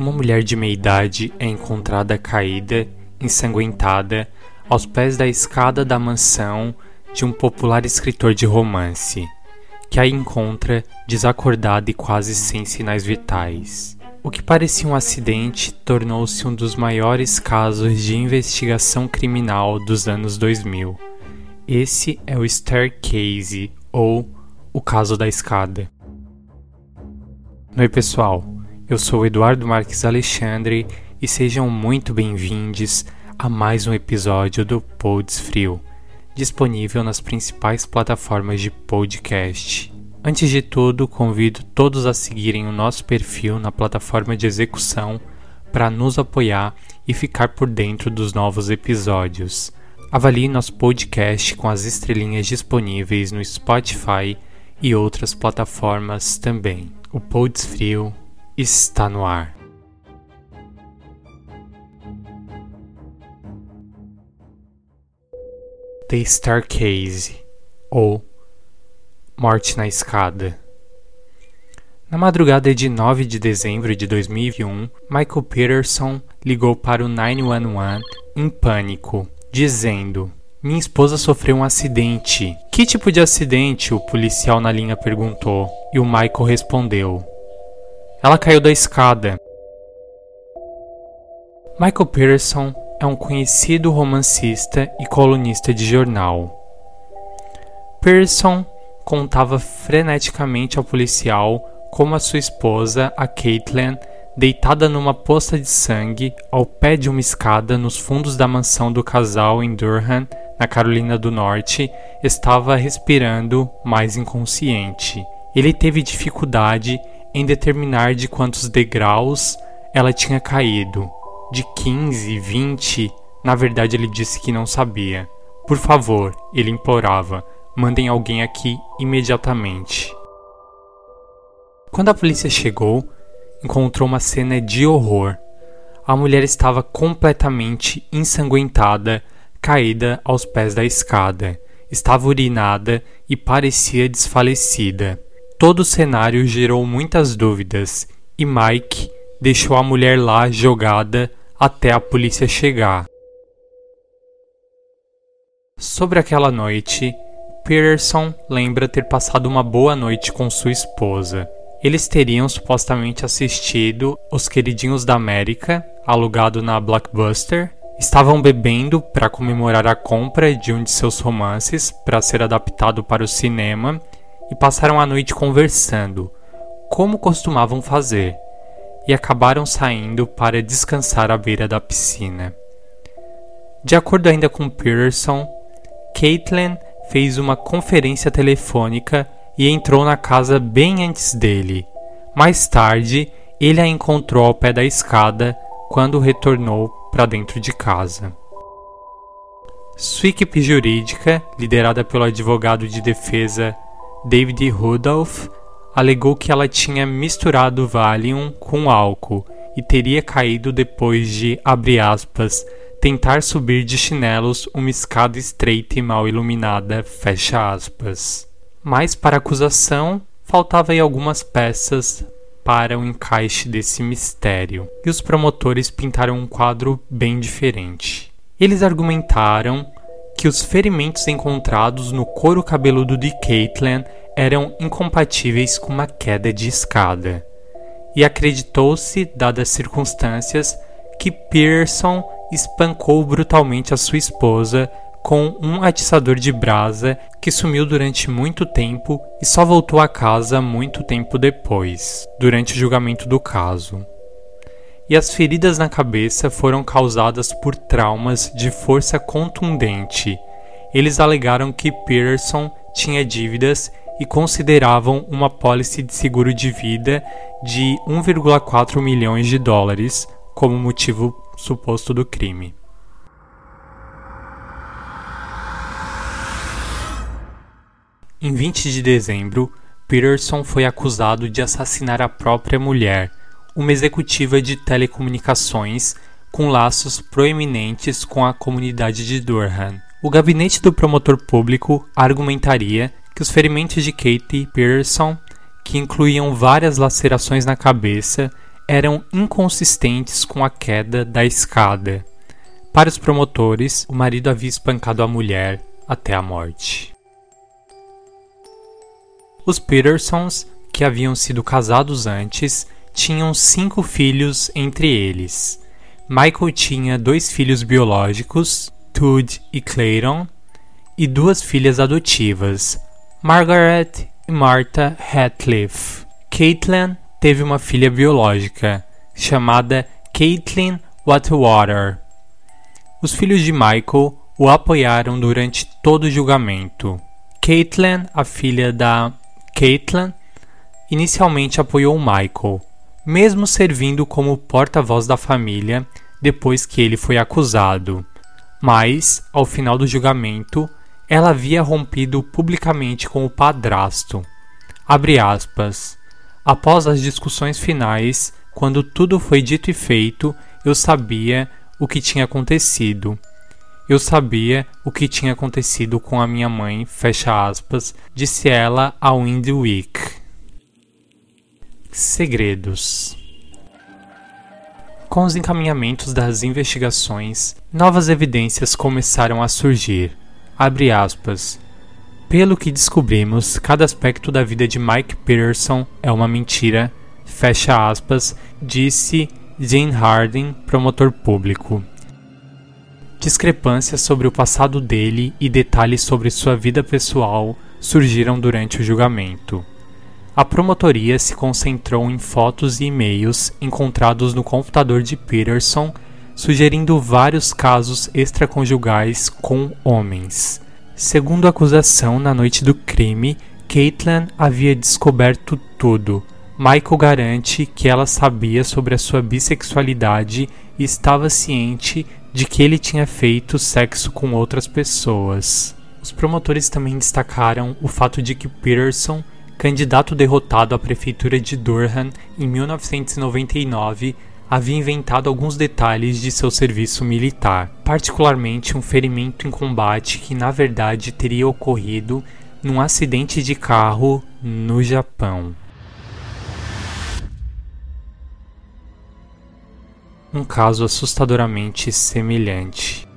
Uma mulher de meia idade é encontrada caída, ensanguentada, aos pés da escada da mansão de um popular escritor de romance, que a encontra desacordada e quase sem sinais vitais. O que parecia um acidente tornou-se um dos maiores casos de investigação criminal dos anos 2000. Esse é o Staircase, ou o caso da escada. Oi, pessoal. Eu sou Eduardo Marques Alexandre e sejam muito bem-vindos a mais um episódio do Pods Frio, disponível nas principais plataformas de podcast. Antes de tudo, convido todos a seguirem o nosso perfil na plataforma de execução para nos apoiar e ficar por dentro dos novos episódios. Avalie nosso podcast com as estrelinhas disponíveis no Spotify e outras plataformas também. O Pods Frio está no ar. The Starcase ou Morte na Escada. Na madrugada de 9 de dezembro de 2001, Michael Peterson ligou para o 911 em pânico, dizendo: Minha esposa sofreu um acidente. Que tipo de acidente? O policial na linha perguntou, e o Michael respondeu: ela caiu da escada. Michael Pearson é um conhecido romancista e colunista de jornal. Pearson contava freneticamente ao policial como a sua esposa, a Caitlin, deitada numa poça de sangue ao pé de uma escada nos fundos da mansão do casal em Durham, na Carolina do Norte, estava respirando, mas inconsciente. Ele teve dificuldade em determinar de quantos degraus ela tinha caído. De 15, 20, na verdade ele disse que não sabia. Por favor, ele implorava, mandem alguém aqui imediatamente. Quando a polícia chegou, encontrou uma cena de horror. A mulher estava completamente ensanguentada, caída aos pés da escada. Estava urinada e parecia desfalecida. Todo o cenário gerou muitas dúvidas e Mike deixou a mulher lá jogada até a polícia chegar. Sobre aquela noite, Peterson lembra ter passado uma boa noite com sua esposa. Eles teriam supostamente assistido Os Queridinhos da América, alugado na Blockbuster. Estavam bebendo para comemorar a compra de um de seus romances para ser adaptado para o cinema e passaram a noite conversando, como costumavam fazer, e acabaram saindo para descansar à beira da piscina. De acordo ainda com Peterson, Caitlin fez uma conferência telefônica e entrou na casa bem antes dele. Mais tarde, ele a encontrou ao pé da escada quando retornou para dentro de casa. Sua equipe jurídica, liderada pelo advogado de defesa David Rudolph alegou que ela tinha misturado Valium com álcool e teria caído depois de, aspas, tentar subir de chinelos uma escada estreita e mal iluminada. Mas para a acusação, faltavam algumas peças para o encaixe desse mistério, e os promotores pintaram um quadro bem diferente. Eles argumentaram que os ferimentos encontrados no couro cabeludo de Caitlin eram incompatíveis com uma queda de escada. E acreditou-se, dadas as circunstâncias, que Pearson espancou brutalmente a sua esposa com um atiçador de brasa que sumiu durante muito tempo e só voltou a casa muito tempo depois, durante o julgamento do caso e as feridas na cabeça foram causadas por traumas de força contundente. Eles alegaram que Peterson tinha dívidas e consideravam uma pólice de seguro de vida de 1,4 milhões de dólares como motivo suposto do crime. Em 20 de dezembro, Peterson foi acusado de assassinar a própria mulher uma executiva de telecomunicações com laços proeminentes com a comunidade de Durham. O gabinete do promotor público argumentaria que os ferimentos de Katie Pearson, que incluíam várias lacerações na cabeça, eram inconsistentes com a queda da escada. Para os promotores, o marido havia espancado a mulher até a morte. Os Petersons, que haviam sido casados antes, tinham cinco filhos entre eles. Michael tinha dois filhos biológicos, Todd e Clayton, e duas filhas adotivas, Margaret e Martha Hatcliffe. Caitlin teve uma filha biológica, chamada Caitlin Watwater. Os filhos de Michael o apoiaram durante todo o julgamento. Caitlin, a filha da Caitlin, inicialmente apoiou Michael, mesmo servindo como porta-voz da família depois que ele foi acusado. Mas, ao final do julgamento, ela havia rompido publicamente com o padrasto. Aspas, Após as discussões finais, quando tudo foi dito e feito, eu sabia o que tinha acontecido. Eu sabia o que tinha acontecido com a minha mãe, fecha aspas, disse ela ao Indie Week. Segredos Com os encaminhamentos das investigações, novas evidências começaram a surgir. Aspas. Pelo que descobrimos, cada aspecto da vida de Mike Peterson é uma mentira, fecha aspas, disse Jane Harding, promotor público. Discrepâncias sobre o passado dele e detalhes sobre sua vida pessoal surgiram durante o julgamento. A promotoria se concentrou em fotos e e-mails encontrados no computador de Peterson, sugerindo vários casos extraconjugais com homens. Segundo a acusação, na noite do crime, Caitlin havia descoberto tudo. Michael garante que ela sabia sobre a sua bissexualidade e estava ciente de que ele tinha feito sexo com outras pessoas. Os promotores também destacaram o fato de que Peterson, candidato derrotado à prefeitura de Durham em 1999, havia inventado alguns detalhes de seu serviço militar, particularmente um ferimento em combate que na verdade teria ocorrido num acidente de carro no Japão. Um caso assustadoramente semelhante.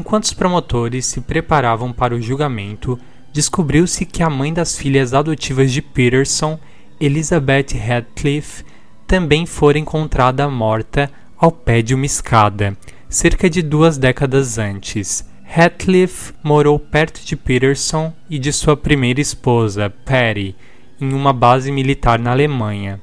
Enquanto os promotores se preparavam para o julgamento, descobriu-se que a mãe das filhas adotivas de Peterson Elizabeth Radcliffe também fora encontrada morta ao pé de uma escada, cerca de duas décadas antes. Radcliffe morou perto de Peterson e de sua primeira esposa, Patty, em uma base militar na Alemanha.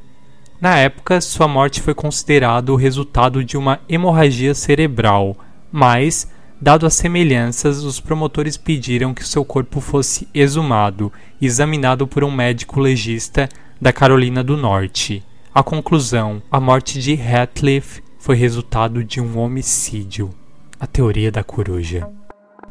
Na época, sua morte foi considerada o resultado de uma hemorragia cerebral, mas, dado as semelhanças, os promotores pediram que seu corpo fosse exumado e examinado por um médico legista da Carolina do Norte. A conclusão: a morte de Ratcliffe foi resultado de um homicídio. A teoria da coruja.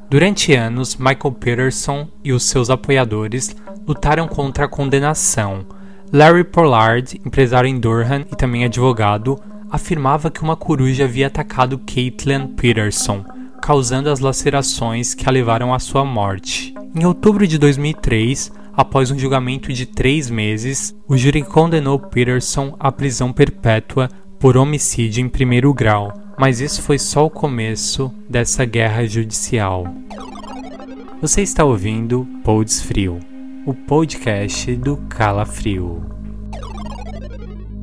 Durante anos, Michael Peterson e os seus apoiadores lutaram contra a condenação. Larry Pollard, empresário em Durham e também advogado, afirmava que uma coruja havia atacado Caitlin Peterson, causando as lacerações que a levaram à sua morte. Em outubro de 2003, Após um julgamento de três meses, o júri condenou Peterson à prisão perpétua por homicídio em primeiro grau, mas isso foi só o começo dessa guerra judicial. Você está ouvindo Pods Frio, o podcast do Calafrio.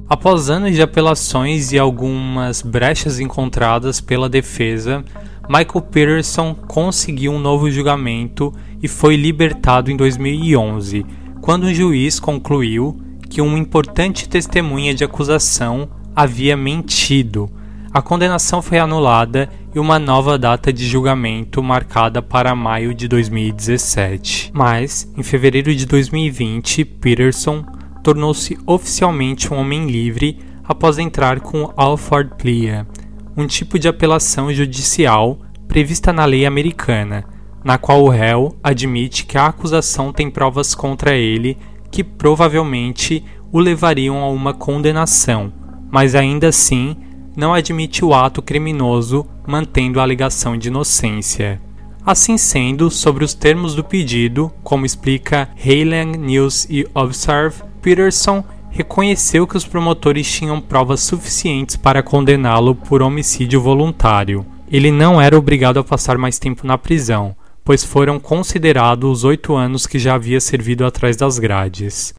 Após anos de apelações e algumas brechas encontradas pela defesa, Michael Peterson conseguiu um novo julgamento e foi libertado em 2011, quando um juiz concluiu que uma importante testemunha de acusação havia mentido. A condenação foi anulada e uma nova data de julgamento marcada para maio de 2017. Mas, em fevereiro de 2020, Peterson tornou-se oficialmente um homem livre após entrar com Alford Plea, um tipo de apelação judicial prevista na lei americana, na qual o réu admite que a acusação tem provas contra ele que provavelmente o levariam a uma condenação, mas ainda assim não admite o ato criminoso, mantendo a alegação de inocência. Assim sendo, sobre os termos do pedido, como explica Heilen News e Observe, Peterson reconheceu que os promotores tinham provas suficientes para condená-lo por homicídio voluntário. Ele não era obrigado a passar mais tempo na prisão, pois foram considerados os oito anos que já havia servido atrás das grades.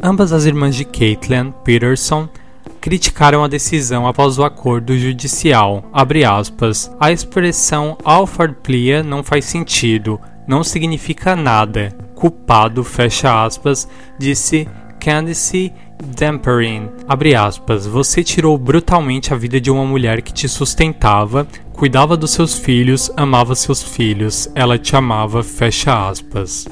Ambas as irmãs de Caitlin Peterson criticaram a decisão após o acordo judicial. Aspas, a expressão Alford Plea não faz sentido, não significa nada. Culpado, fecha aspas, disse Candice Damperin, abre aspas, você tirou brutalmente a vida de uma mulher que te sustentava, cuidava dos seus filhos, amava seus filhos, ela te amava, fecha aspas.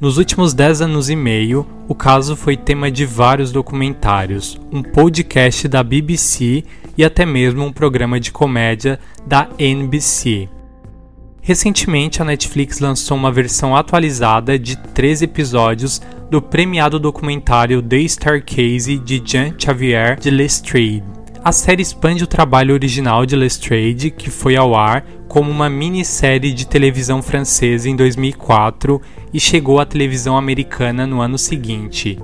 Nos últimos 10 anos e meio, o caso foi tema de vários documentários, um podcast da BBC e até mesmo um programa de comédia da NBC. Recentemente, a Netflix lançou uma versão atualizada de três episódios do premiado documentário The Case de Jean Xavier de Lestrade. A série expande o trabalho original de Lestrade, que foi ao ar como uma minissérie de televisão francesa em 2004 e chegou à televisão americana no ano seguinte.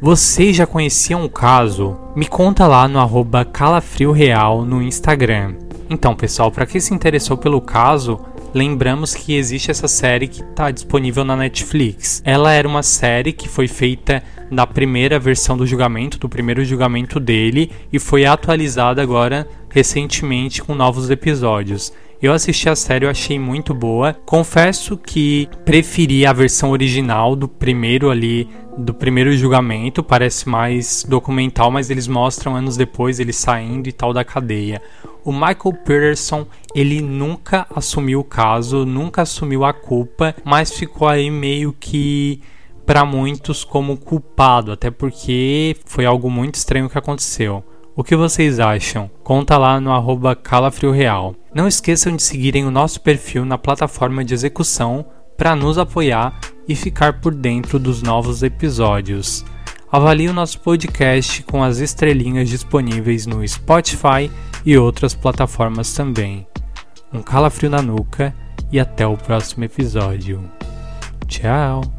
Vocês já conheciam o caso? Me conta lá no arroba calafrioreal no Instagram. Então, pessoal, para quem se interessou pelo caso, lembramos que existe essa série que está disponível na Netflix. Ela era uma série que foi feita na primeira versão do julgamento, do primeiro julgamento dele, e foi atualizada agora recentemente com novos episódios. Eu assisti a série, eu achei muito boa. Confesso que preferi a versão original do primeiro ali, do primeiro julgamento. Parece mais documental, mas eles mostram anos depois ele saindo e tal da cadeia. O Michael Peterson, ele nunca assumiu o caso, nunca assumiu a culpa, mas ficou aí meio que para muitos como culpado, até porque foi algo muito estranho que aconteceu. O que vocês acham? Conta lá no arroba calafrioreal. Não esqueçam de seguirem o nosso perfil na plataforma de execução para nos apoiar e ficar por dentro dos novos episódios. Avalie o nosso podcast com as estrelinhas disponíveis no Spotify e outras plataformas também. Um calafrio na nuca e até o próximo episódio. Tchau!